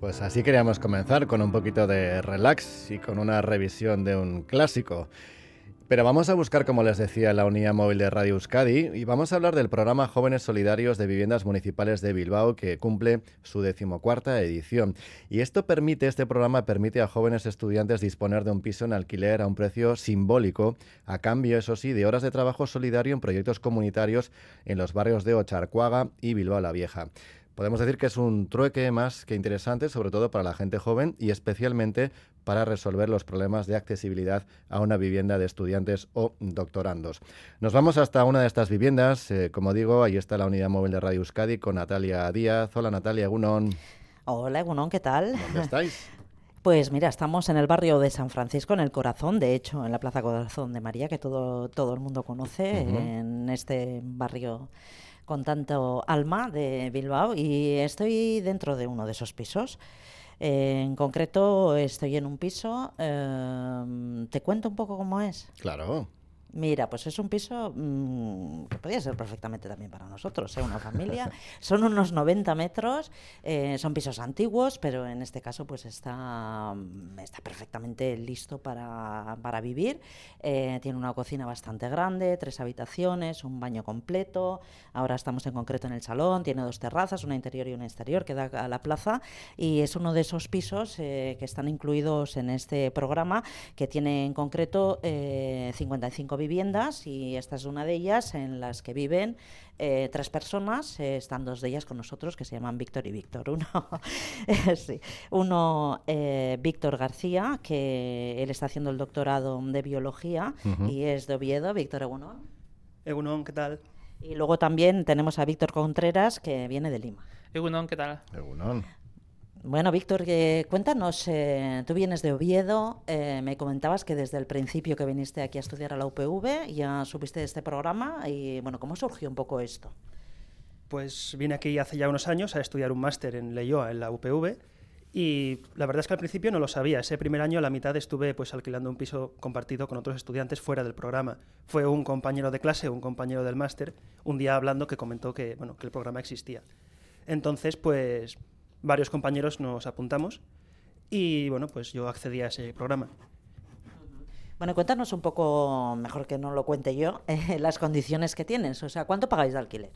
Pues así queríamos comenzar con un poquito de relax y con una revisión de un clásico. Pero vamos a buscar, como les decía, la unidad móvil de Radio Euskadi y vamos a hablar del programa Jóvenes Solidarios de Viviendas Municipales de Bilbao que cumple su decimocuarta edición. Y esto permite, este programa permite a jóvenes estudiantes disponer de un piso en alquiler a un precio simbólico, a cambio, eso sí, de horas de trabajo solidario en proyectos comunitarios en los barrios de Ocharcuaga y Bilbao la Vieja. Podemos decir que es un trueque más que interesante, sobre todo para la gente joven y especialmente para resolver los problemas de accesibilidad a una vivienda de estudiantes o doctorandos. Nos vamos hasta una de estas viviendas. Eh, como digo, ahí está la unidad móvil de Radio Euskadi con Natalia Díaz. Hola Natalia, Gunón. Hola Gunón, ¿qué tal? ¿Dónde estáis? Pues mira, estamos en el barrio de San Francisco, en el corazón, de hecho, en la Plaza Corazón de María, que todo, todo el mundo conoce, en este barrio con tanto alma de Bilbao y estoy dentro de uno de esos pisos. En concreto estoy en un piso. Eh, ¿Te cuento un poco cómo es? Claro. Mira, pues es un piso mmm, que podría ser perfectamente también para nosotros, ¿eh? una familia. Son unos 90 metros, eh, son pisos antiguos, pero en este caso pues está, mm, está perfectamente listo para, para vivir. Eh, tiene una cocina bastante grande, tres habitaciones, un baño completo. Ahora estamos en concreto en el salón, tiene dos terrazas, una interior y una exterior que da a la plaza y es uno de esos pisos eh, que están incluidos en este programa que tiene en concreto 55 viviendas y esta es una de ellas en las que viven eh, tres personas, eh, están dos de ellas con nosotros que se llaman Víctor y Víctor. Uno, sí, uno eh, Víctor García, que él está haciendo el doctorado de biología uh -huh. y es de Oviedo. Víctor Egunon. Egunon, ¿qué tal? Y luego también tenemos a Víctor Contreras, que viene de Lima. Egunon, ¿qué tal? Egunon. Bueno, Víctor, eh, cuéntanos, eh, tú vienes de Oviedo, eh, me comentabas que desde el principio que viniste aquí a estudiar a la UPV ya supiste de este programa y, bueno, ¿cómo surgió un poco esto? Pues vine aquí hace ya unos años a estudiar un máster en Leyoa, en la UPV, y la verdad es que al principio no lo sabía. Ese primer año, a la mitad, estuve pues alquilando un piso compartido con otros estudiantes fuera del programa. Fue un compañero de clase, un compañero del máster, un día hablando que comentó que, bueno, que el programa existía. Entonces, pues varios compañeros nos apuntamos y bueno, pues yo accedí a ese programa. Bueno, cuéntanos un poco, mejor que no lo cuente yo, eh, las condiciones que tienes. O sea, ¿cuánto pagáis de alquiler?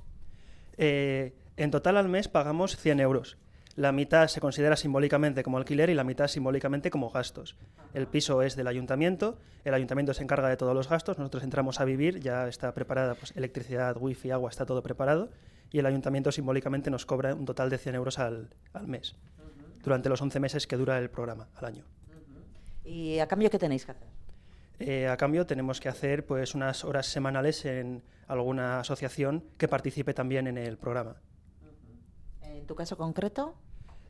Eh, en total al mes pagamos 100 euros. La mitad se considera simbólicamente como alquiler y la mitad simbólicamente como gastos. El piso es del ayuntamiento, el ayuntamiento se encarga de todos los gastos, nosotros entramos a vivir, ya está preparada pues, electricidad, wifi, agua, está todo preparado y el ayuntamiento simbólicamente nos cobra un total de 100 euros al, al mes, uh -huh. durante los 11 meses que dura el programa, al año. Uh -huh. ¿Y a cambio qué tenéis que hacer? Eh, a cambio tenemos que hacer pues, unas horas semanales en alguna asociación que participe también en el programa. Uh -huh. ¿En tu caso concreto?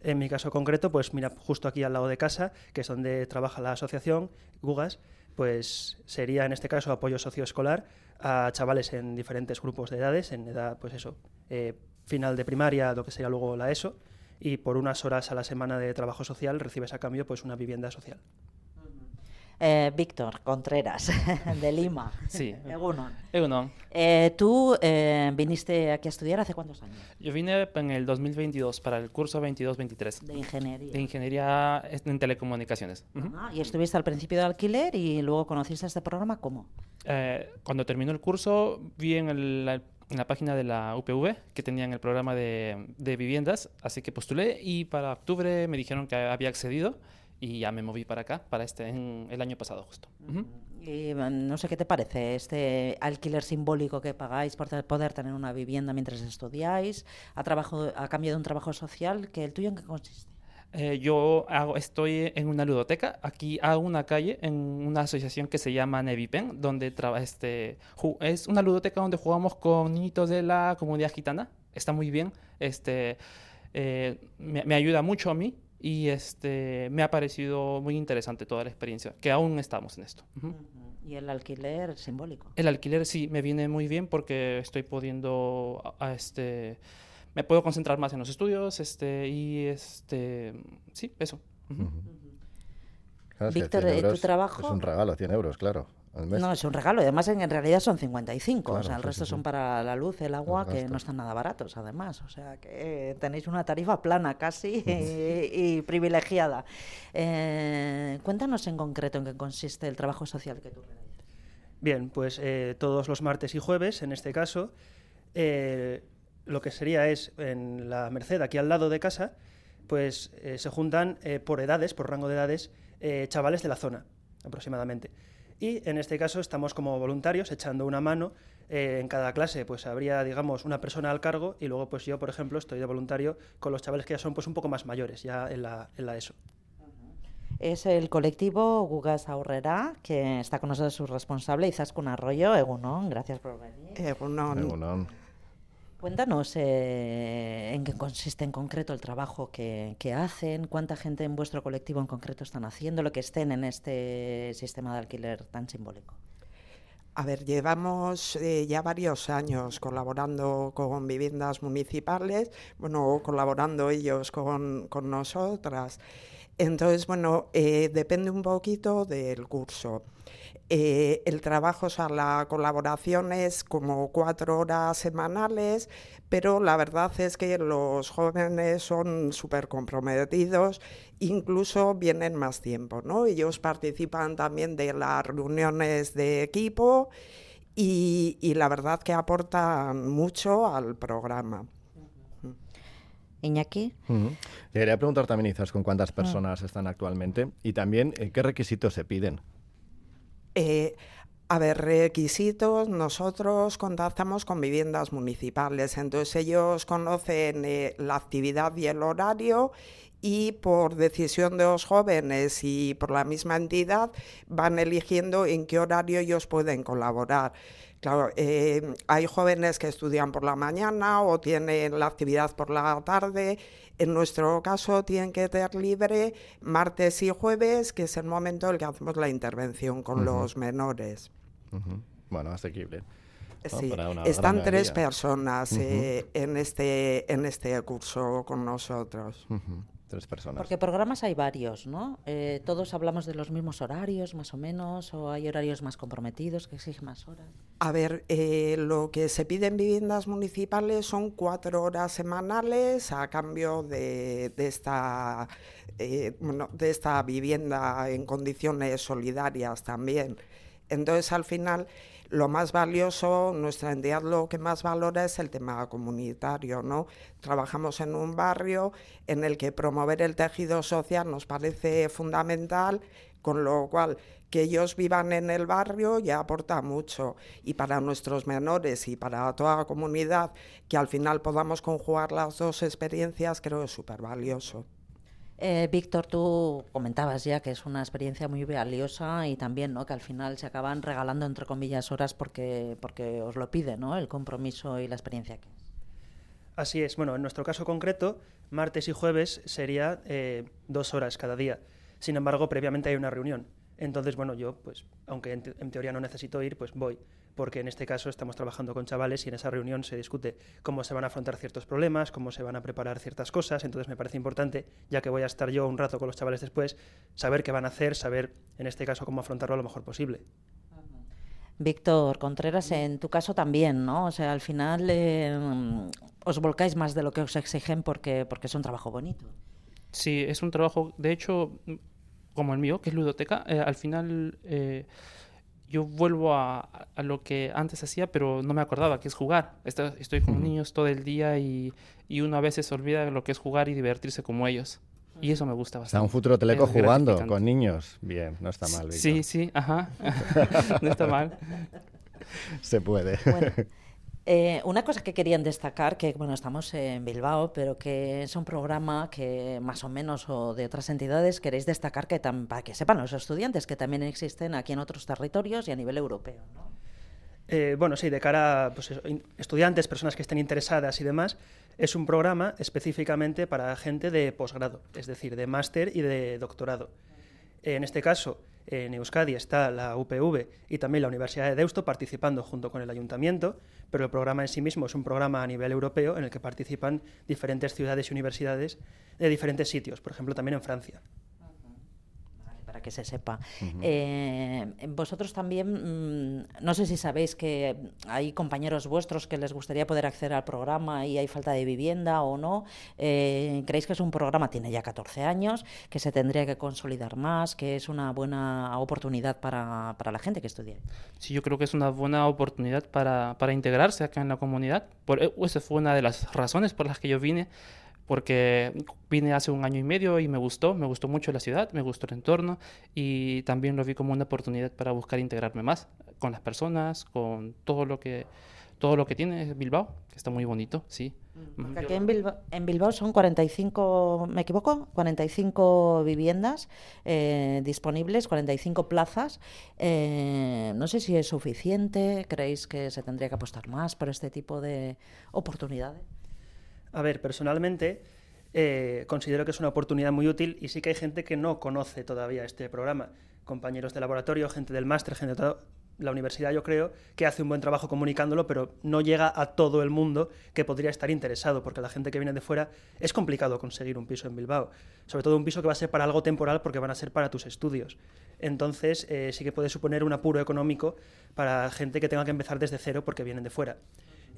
En mi caso concreto, pues mira, justo aquí al lado de casa, que es donde trabaja la asociación, Gugas, pues sería en este caso apoyo socioescolar a chavales en diferentes grupos de edades, en edad, pues eso, eh, final de primaria, lo que sería luego la ESO, y por unas horas a la semana de trabajo social recibes a cambio pues una vivienda social. Eh, Víctor Contreras, de Lima. Sí. Egunon. Egunon. Eh, ¿Tú eh, viniste aquí a estudiar hace cuántos años? Yo vine en el 2022 para el curso 22-23. De ingeniería. De ingeniería en telecomunicaciones. Uh -huh. ah, y estuviste al principio de alquiler y luego conociste este programa, ¿cómo? Eh, cuando terminó el curso vi en, el, en, la página de la UPV que tenían el programa de, de viviendas, así que postulé y para octubre me dijeron que había accedido y ya me moví para acá, para este, en el año pasado justo. Uh -huh. Y no sé qué te parece este alquiler simbólico que pagáis por poder tener una vivienda mientras estudiáis, a, trabajo, a cambio de un trabajo social, que el tuyo en qué consiste? Eh, yo hago, estoy en una ludoteca, aquí a una calle, en una asociación que se llama Nevipen, donde este, es una ludoteca donde jugamos con niñitos de la comunidad gitana, está muy bien, este, eh, me, me ayuda mucho a mí y este me ha parecido muy interesante toda la experiencia, que aún estamos en esto. Uh -huh. ¿Y el alquiler simbólico? El alquiler sí, me viene muy bien porque estoy pudiendo, a, a este, me puedo concentrar más en los estudios este, y este, sí, eso. Uh -huh. Víctor, ¿tu trabajo? Es un regalo, 100 euros, claro. No, es un regalo. Además, en, realidad son 55. o sea, el resto son para la luz, el agua, que no están nada baratos, además. O sea, que tenéis una tarifa plana casi y, privilegiada. Eh, cuéntanos en concreto en qué consiste el trabajo social que tú realizas. Bien, pues eh, todos los martes y jueves, en este caso, eh, lo que sería es en la Merced, aquí al lado de casa, pues se juntan por edades, por rango de edades, chavales de la zona, aproximadamente y en este caso estamos como voluntarios echando una mano. Eh, en cada clase pues habría, digamos, una persona al cargo y luego pues yo, por ejemplo, estoy de voluntario con los chavales que ya son pues un poco más mayores, ya en la, en la ESO. Es el colectivo Gugas Aurrera, que está con nosotros su responsable, Izaskun Arroyo. Egunon, gracias por venir. Egunon. Cuéntanos eh, en qué consiste en concreto el trabajo que, hacen, cuánta gente en vuestro colectivo en concreto están haciendo, lo que estén en este sistema de alquiler tan simbólico. A ver, llevamos eh, ya varios años colaborando con viviendas municipales, bueno, colaborando ellos con, nosotras. Entonces, bueno, eh, depende un poquito del curso. Eh, el trabajo, o sea, la colaboración es como cuatro horas semanales, pero la verdad es que los jóvenes son súper comprometidos, incluso vienen más tiempo, ¿no? Ellos participan también de las reuniones de equipo y, la verdad que aportan mucho al programa. Iñaki. quería preguntar también, Izas, con cuántas personas están actualmente y también eh, qué requisitos se piden. Eh, a ver, requisitos, nosotros contactamos con viviendas municipales, entonces ellos conocen eh, la actividad y el horario y por decisión de los jóvenes y por la misma entidad van eligiendo en qué horario ellos pueden colaborar. Claro, eh, hay jóvenes que estudian por la mañana o tienen la actividad por la tarde. En nuestro caso tienen que tener libre martes y jueves, que es el momento en el que hacemos la intervención con los menores. Bueno, asequible. Sí, están tres personas eh, en, este, en este curso con nosotros personas. Porque programas hay varios, ¿no? Eh, todos hablamos de los mismos horarios, más o menos, o hay horarios más comprometidos que exigen más horas. A ver, eh, lo que se pide en viviendas municipales son cuatro horas semanales a cambio de, esta, eh, de esta vivienda en condiciones solidarias también. Entonces, al final, lo más valioso, nuestra entidad lo que más valora es el tema comunitario, ¿no? Trabajamos en un barrio en el que promover el tejido social nos parece fundamental, con lo cual que ellos vivan en el barrio ya aporta mucho y para nuestros menores y para toda la comunidad que al final podamos conjugar las dos experiencias creo que es súper valioso. Eh, Víctor, tú comentabas ya que es una experiencia muy valiosa y también ¿no? que al final se acaban regalando, entre comillas, horas porque, porque os lo pide ¿no? el compromiso y la experiencia que. Así es. Bueno, en nuestro caso concreto, martes y jueves sería eh, dos horas cada día. Sin embargo, previamente hay una reunión. Entonces, bueno, yo, pues, aunque en teoría no necesito ir, pues voy porque en este caso estamos trabajando con chavales y en esa reunión se discute cómo se van a afrontar ciertos problemas, cómo se van a preparar ciertas cosas, entonces me parece importante, ya que voy a estar yo un rato con los chavales después, saber qué van a hacer, saber en este caso cómo afrontarlo lo mejor posible. Víctor Contreras, en tu caso también, ¿no? O sea, al final eh, os volcáis más de lo que os exigen porque, porque es un trabajo bonito. Sí, es un trabajo, de hecho, como el mío, que es ludoteca, eh, al final... Eh, yo vuelvo a, lo que antes hacía, pero no me acordaba, que es jugar. Estoy, con niños todo el día y, y, uno a veces se olvida lo que es jugar y divertirse como ellos. Y eso me gusta bastante. Sea, un futuro teleco jugando con niños. Bien, no está mal. Sí, sí, ajá. no está mal. Se puede. Eh, una cosa que querían destacar, que bueno, estamos en Bilbao, pero que es un programa que más o menos o de otras entidades queréis destacar que para que sepan los estudiantes que también existen aquí en otros territorios y a nivel europeo. Eh, bueno, sí, de cara a pues, estudiantes, personas que estén interesadas y demás, es un programa específicamente para gente de posgrado, es decir, de máster y de doctorado. En este caso, en Euskadi está la UPV y también la Universidad de Deusto participando junto con el ayuntamiento, pero el programa en sí mismo es un programa a nivel europeo en el que participan diferentes ciudades y universidades de diferentes sitios, por ejemplo también en Francia. Para que se sepa. Eh, vosotros también, mm, no sé si sabéis que hay compañeros vuestros que les gustaría poder acceder al programa y hay falta de vivienda o no. Eh, ¿Creéis que es un programa, tiene ya 14 años, que se tendría que consolidar más, que es una buena oportunidad para, para la gente que estudia? Sí, yo creo que es una buena oportunidad para, para integrarse acá en la comunidad. Por, e, esa fue una de las razones por las que yo vine porque vine hace un año y medio y me gustó, me gustó mucho la ciudad, me gustó el entorno y también lo vi como una oportunidad para buscar integrarme más con las personas, con todo lo que todo lo que tiene Bilbao, que está muy bonito, sí. Porque aquí en Bilbao, en Bilbao, son 45, ¿me equivoco? 45 viviendas eh, disponibles, 45 plazas. Eh, no sé si es suficiente, ¿creéis que se tendría que apostar más por este tipo de oportunidades? A ver, personalmente eh, considero que es una oportunidad muy útil y sí que hay gente que no conoce todavía este programa. Compañeros de laboratorio, gente del máster, gente de todo. La universidad yo creo que hace un buen trabajo comunicándolo, pero no llega a todo el mundo que podría estar interesado, porque la gente que viene de fuera es complicado conseguir un piso en Bilbao. Sobre todo un piso que va a ser para algo temporal porque van a ser para tus estudios. Entonces eh, sí que puede suponer un apuro económico para gente que tenga que empezar desde cero porque vienen de fuera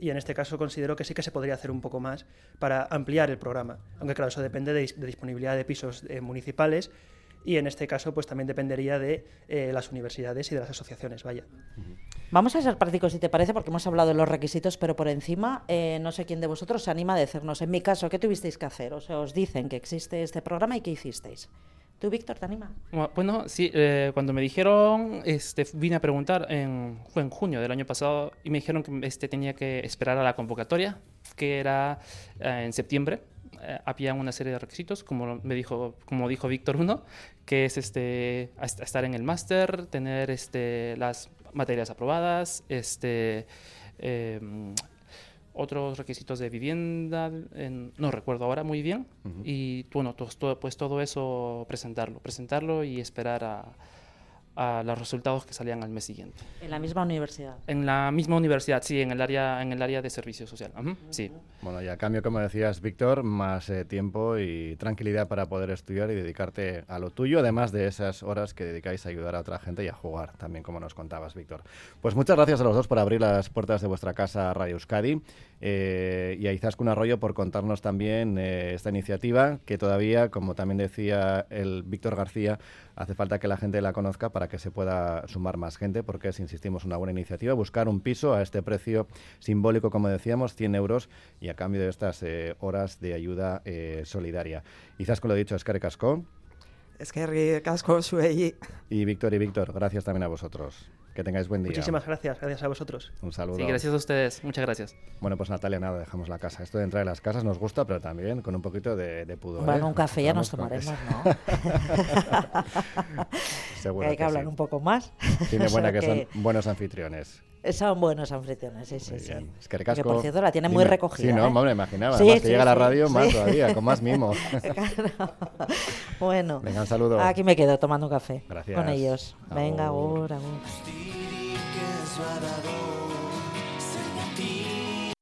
y en este caso considero que sí que se podría hacer un poco más para ampliar el programa. Aunque claro, eso depende de, disponibilidad de pisos eh, municipales y en este caso pues también dependería de eh, las universidades y de las asociaciones, vaya. Vamos a ser prácticos si te parece, porque hemos hablado de los requisitos, pero por encima eh, no sé quién de vosotros se anima a decirnos, en mi caso, ¿qué tuvisteis que hacer? O sea, os dicen que existe este programa y ¿qué hicisteis? ¿Tú, Víctor, te anima? Bueno, sí, eh, cuando me dijeron, este, vine a preguntar, en, fue en junio del año pasado, y me dijeron que este, tenía que esperar a la convocatoria, que era eh, en septiembre. Eh, había una serie de requisitos, como me dijo, como dijo Víctor uno, que es este, estar en el máster, tener este, las materias aprobadas, este, em, otros requisitos de vivienda, no recuerdo ahora muy bien, y bueno, pues todo eso presentarlo, presentarlo y esperar a, a los resultados que salían al mes siguiente. ¿En la misma universidad? En la misma universidad, sí, en el área, en el área de servicio social. sí. Bueno, y a cambio, como decías, Víctor, más eh, tiempo y tranquilidad para poder estudiar y dedicarte a lo tuyo, además de esas horas que dedicáis a ayudar a otra gente y a jugar, también como nos contabas, Víctor. Pues muchas gracias a los dos por abrir las puertas de vuestra casa Radio Euskadi eh, y a Izaskun Arroyo por contarnos también eh, esta iniciativa que todavía, como también decía el Víctor García, hace falta que la gente la conozca para que se pueda sumar más gente, porque es, insistimos, una buena iniciativa, buscar un piso a este precio simbólico, como decíamos, 100 euros, y a cambio de estas eh, horas de ayuda eh, solidaria. Quizás con lo dicho, es Casco. Es que Casco, suey. Y Víctor y Víctor, gracias también a vosotros. Que tengáis buen día. Muchísimas gracias, gracias a vosotros. Un saludo. Sí, gracias a ustedes, muchas gracias. Bueno, pues Natalia, nada, dejamos la casa. Esto de entrar en las casas nos gusta, pero también con un poquito de, de pudor. Bueno, ¿eh? un café ya nos tomaremos, ¿no? Seguro que hay que, hablar un poco más. Tiene buena que, son buenos anfitriones. Son buenos anfitriones, sí, sí, sí. Es que, por cierto la tiene muy recogida. Sí, no, ¿eh? me imaginaba. Sí, Además, que llega a la radio más todavía, con más mimo. claro. Bueno. Venga, un saludo. Aquí me quedo tomando un café. Gracias. Con ellos. Venga, ahora, ahora.